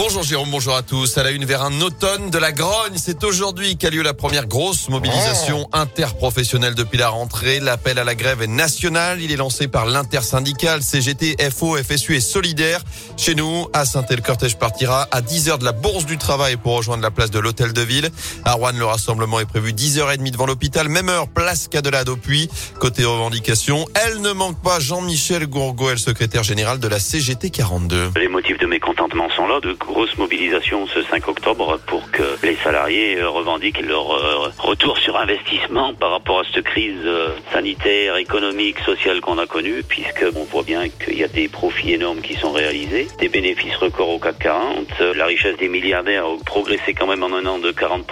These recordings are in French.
Bonjour Jérôme, bonjour à tous. À la une vers un automne de la grogne, c'est aujourd'hui qu'a lieu la première grosse mobilisation Oh. interprofessionnelle depuis la rentrée. L'appel à la grève est national. Il est lancé par l'intersyndical CGT, FO, FSU et Solidaire. Chez nous, à saint le cortège partira à 10h de la Bourse du Travail pour rejoindre la place de l'Hôtel de Ville. À Rouen, le rassemblement est prévu 10h30 devant l'hôpital. Même heure, place Cadelade au Puy. Côté revendication, elle ne manque pas Jean-Michel Gourgaud, le secrétaire général de la CGT 42. Les motifs de mécontentement sont là, de grosses mobilisations ce 5 octobre pour que les salariés euh, revendiquent leur euh, retour sur investissement par rapport à cette crise euh, sanitaire, économique, sociale qu'on a connue, puisque on voit bien qu'il y a des profits énormes qui sont réalisés, des bénéfices records au CAC 40, euh, la richesse des milliardaires a progressé quand même en un an de 40%,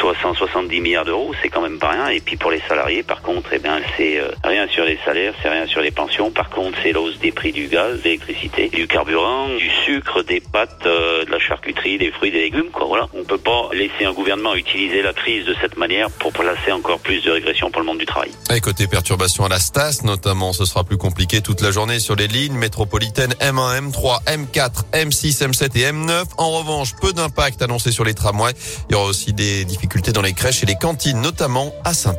soit 170 milliards d'euros, c'est quand même pas rien, et puis pour les salariés, par contre, eh bien, c'est rien sur les salaires, c'est rien sur les pensions, par contre, c'est l'hausse des prix du gaz, de l'électricité, du carburant, du sucre, des pâtes, de la charcuterie, des fruits, des légumes, quoi. Voilà. On peut pas laisser un gouvernement utiliser la crise de cette manière pour placer encore plus de régression pour le monde du travail. Et côté perturbation à la Stas, notamment, ce sera plus compliqué toute la journée sur les lignes métropolitaines M1, M3, M4, M6, M7 et M9. En revanche, peu d'impact annoncé sur les tramways. Il y aura aussi des difficultés dans les crèches et les cantines, notamment à saint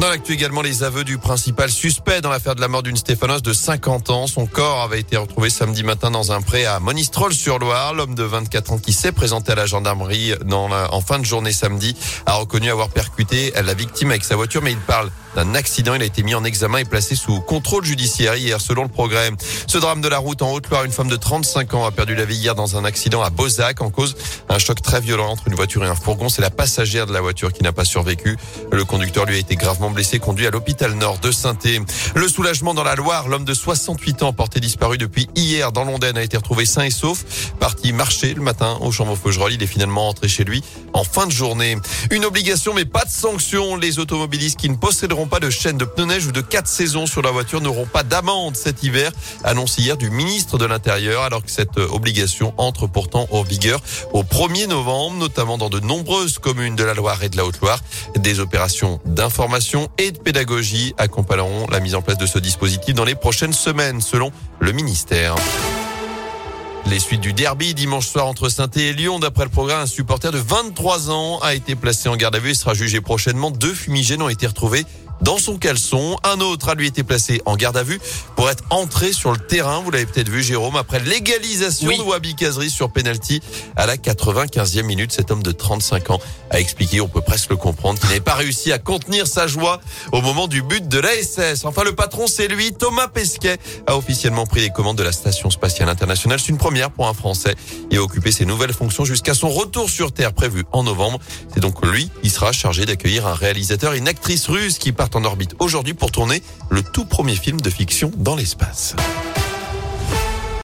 dans l'actu également, les aveux du principal suspect dans l'affaire de la mort d'une Stéphanos de 50 ans. Son corps avait été retrouvé samedi matin dans un pré à Monistrol-sur-Loire. L'homme de 24 ans qui s'est présenté à la gendarmerie en fin de journée samedi a reconnu avoir percuté la victime avec sa voiture, mais il parle d'un accident. Il a été mis en examen et placé sous contrôle judiciaire hier, selon le progrès. Ce drame de la route en Haute-Loire, une femme de 35 ans a perdu la vie hier dans un accident à Bozac en cause un choc très violent entre une voiture et un fourgon. C'est la passagère de la voiture qui n'a pas survécu. Le conducteur lui a été gravement blessé, conduit à l'hôpital nord de saint Le soulagement dans la Loire, l'homme de 68 ans porté disparu depuis hier dans l'Ondaine a été retrouvé sain et sauf. Parti marcher le matin au Chambon-Faugerolles. Il est finalement rentré chez lui en fin de journée. Une obligation mais pas de sanction. Les automobilistes qui ne pas de chaîne de pneus neige ou de quatre saisons sur la voiture n'auront pas d'amende cet hiver, annonce hier du ministre de l'Intérieur, alors que cette obligation entre pourtant en vigueur au 1er novembre, notamment dans de nombreuses communes de la Loire et de la Haute-Loire. Des opérations d'information et de pédagogie accompagneront la mise en place de ce dispositif dans les prochaines semaines, selon le ministère. Les suites du derby dimanche soir entre saint et Lyon. D'après le programme, un supporter de 23 ans a été placé en garde à vue et sera jugé prochainement. Deux fumigènes ont été retrouvés dans son caleçon. Un autre a lui été placé en garde à vue pour être entré sur le terrain. Vous l'avez peut-être vu, Jérôme, après l'égalisation Oui. de Wabi Kazri sur penalty à la 95e minute. Cet homme de 35 ans a expliqué, on peut presque le comprendre, qu'il n'avait pas réussi à contenir sa joie au moment du but de l'ASS. Enfin, le patron, c'est lui, Thomas Pesquet, a officiellement pris les commandes de la Station Spatiale Internationale. C'est une première pour un Français et a occupé ses nouvelles fonctions jusqu'à son retour sur Terre prévu en novembre. C'est donc lui qui sera chargé d'accueillir un réalisateur et une actrice russe qui en orbite aujourd'hui pour tourner le tout premier film de fiction dans l'espace.